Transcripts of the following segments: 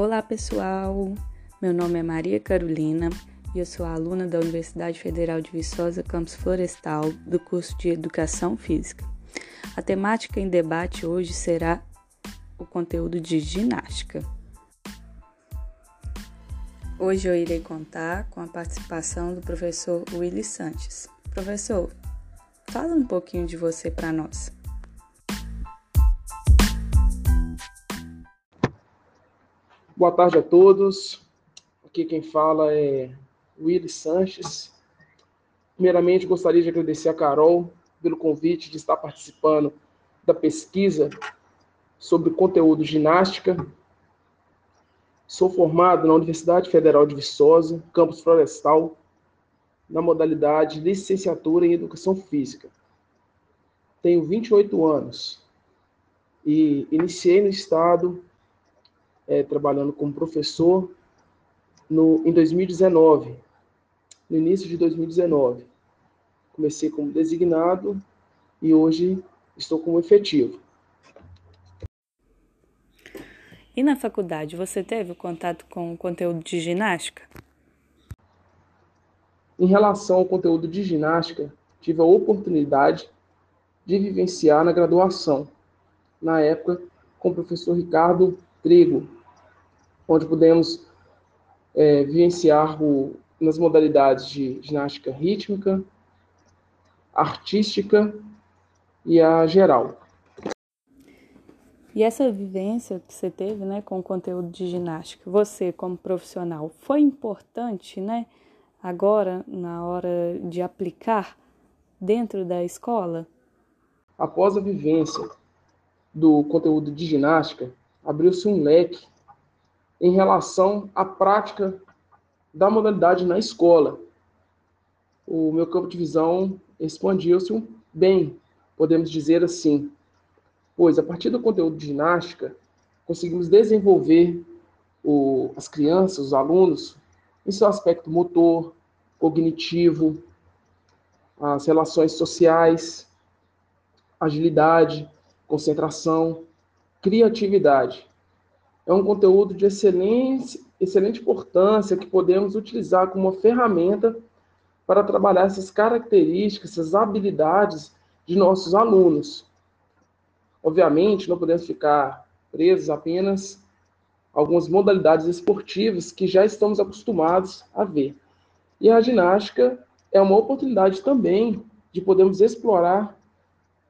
Olá pessoal, meu nome é Maria Carolina e eu sou aluna da Universidade Federal de Viçosa, campus Florestal, do curso de Educação Física. A temática em debate hoje será o conteúdo de ginástica. Hoje eu irei contar com a participação do professor Willy Sanches. Professor, fala um pouquinho de você para nós. Boa tarde a todos. Aqui quem fala é Willy Sanches. Primeiramente, gostaria de agradecer a Carol pelo convite de estar participando da pesquisa sobre conteúdo ginástica. Sou formado na Universidade Federal de Viçosa, campus Florestal, na modalidade licenciatura em Educação Física. Tenho 28 anos e iniciei no estado é, trabalhando como professor no, em 2019, no início de 2019. Comecei como designado e hoje estou como efetivo. E na faculdade, você teve contato com o conteúdo de ginástica? Em relação ao conteúdo de ginástica, tive a oportunidade de vivenciar na graduação, na época, com o professor Ricardo Trigo, onde pudemos é, vivenciar o, nas modalidades de ginástica rítmica, artística e a geral. E essa vivência que você teve, né, com o conteúdo de ginástica, você como profissional, foi importante, né, agora na hora de aplicar dentro da escola? Após a vivência do conteúdo de ginástica, abriu-se um leque em relação à prática da modalidade na escola. O meu campo de visão expandiu-se bem, podemos dizer assim, pois a partir do conteúdo de ginástica, conseguimos desenvolver o, as crianças, os alunos, em seu aspecto motor, cognitivo, as relações sociais, agilidade, concentração, criatividade é um conteúdo de excelente, excelente importância que podemos utilizar como uma ferramenta para trabalhar essas características, essas habilidades de nossos alunos. Obviamente, não podemos ficar presos apenas a algumas modalidades esportivas que já estamos acostumados a ver. E a ginástica é uma oportunidade também de podermos explorar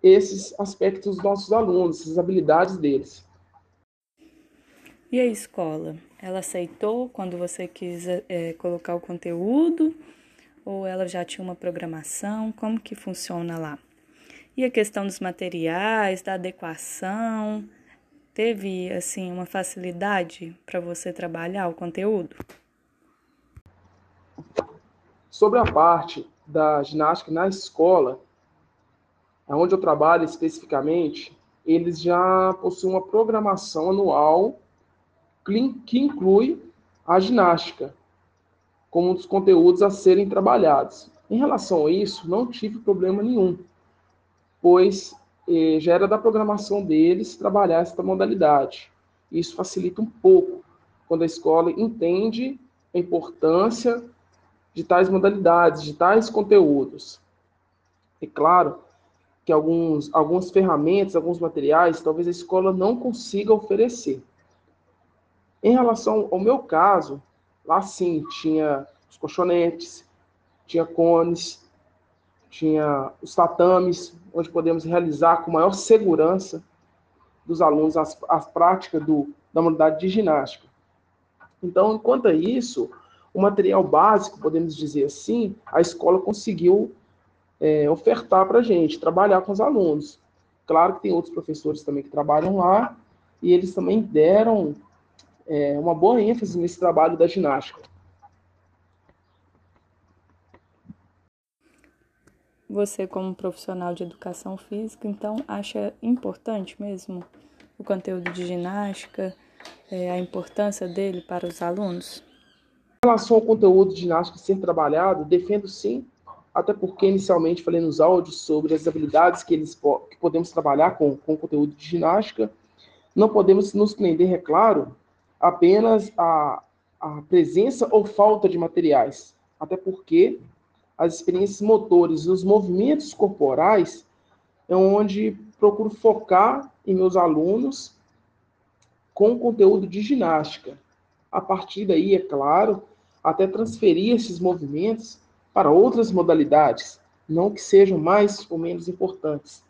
esses aspectos dos nossos alunos, essas habilidades deles. E a escola? Ela aceitou quando você quis é, colocar o conteúdo? Ou ela já tinha uma programação? Como que funciona lá? E a questão dos materiais, da adequação, teve assim uma facilidade para você trabalhar o conteúdo? Sobre a parte da ginástica na escola, onde eu trabalho especificamente, eles já possuem uma programação anual que inclui a ginástica como um dos conteúdos a serem trabalhados. Em relação a isso, não tive problema nenhum, pois eh, já era da programação deles trabalhar esta modalidade. Isso facilita um pouco quando a escola entende a importância de tais modalidades, de tais conteúdos. É claro que alguns, algumas ferramentas, alguns materiais, talvez a escola não consiga oferecer. Em relação ao meu caso, lá sim tinha os colchonetes, tinha cones, tinha os tatames, onde podemos realizar com maior segurança dos alunos as, as práticas do, da modalidade de ginástica. Então, enquanto isso, o material básico, podemos dizer assim, a escola conseguiu é, ofertar para a gente, trabalhar com os alunos. Claro que tem outros professores também que trabalham lá, e eles também deram é, uma boa ênfase nesse trabalho da ginástica. Você, como profissional de educação física, então acha importante mesmo o conteúdo de ginástica, é, a importância dele para os alunos? Em relação ao conteúdo de ginástica ser trabalhado, defendo sim, até porque inicialmente falei nos áudios sobre as habilidades que, eles, que podemos trabalhar com, com o conteúdo de ginástica. Não podemos nos prender, é claro, apenas a, a presença ou falta de materiais, até porque as experiências motores e os movimentos corporais é onde procuro focar em meus alunos com conteúdo de ginástica. A partir daí, é claro, até transferir esses movimentos para outras modalidades, não que sejam mais ou menos importantes,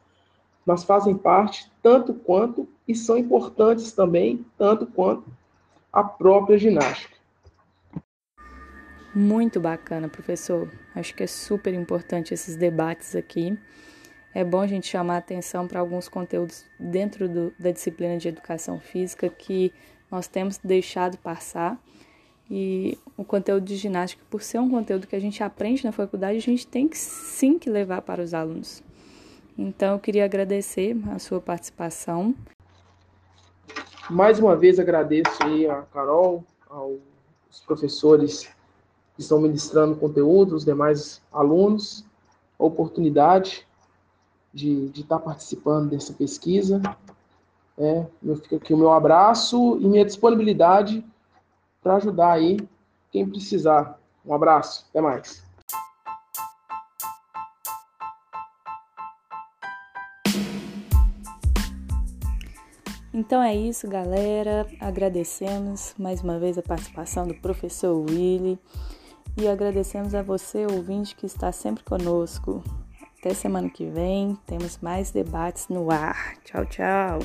mas fazem parte tanto quanto e são importantes também tanto quanto a própria ginástica. Muito bacana, professor. Acho que é super importante esses debates aqui. É bom a gente chamar a atenção para alguns conteúdos dentro do, da disciplina de educação física que nós temos deixado passar. E o conteúdo de ginástica, por ser um conteúdo que a gente aprende na faculdade, a gente tem que sim que levar para os alunos. Então, eu queria agradecer a sua participação. Mais uma vez agradeço aí a Carol, aos professores que estão ministrando conteúdo, os demais alunos, a oportunidade de, de estar participando dessa pesquisa. É, fica aqui o meu abraço e minha disponibilidade para ajudar aí quem precisar. Um abraço, até mais. Então é isso, galera. Agradecemos mais uma vez a participação do professor Willy e agradecemos a você, ouvinte, que está sempre conosco. Até semana que vem, temos mais debates no ar. Tchau, tchau.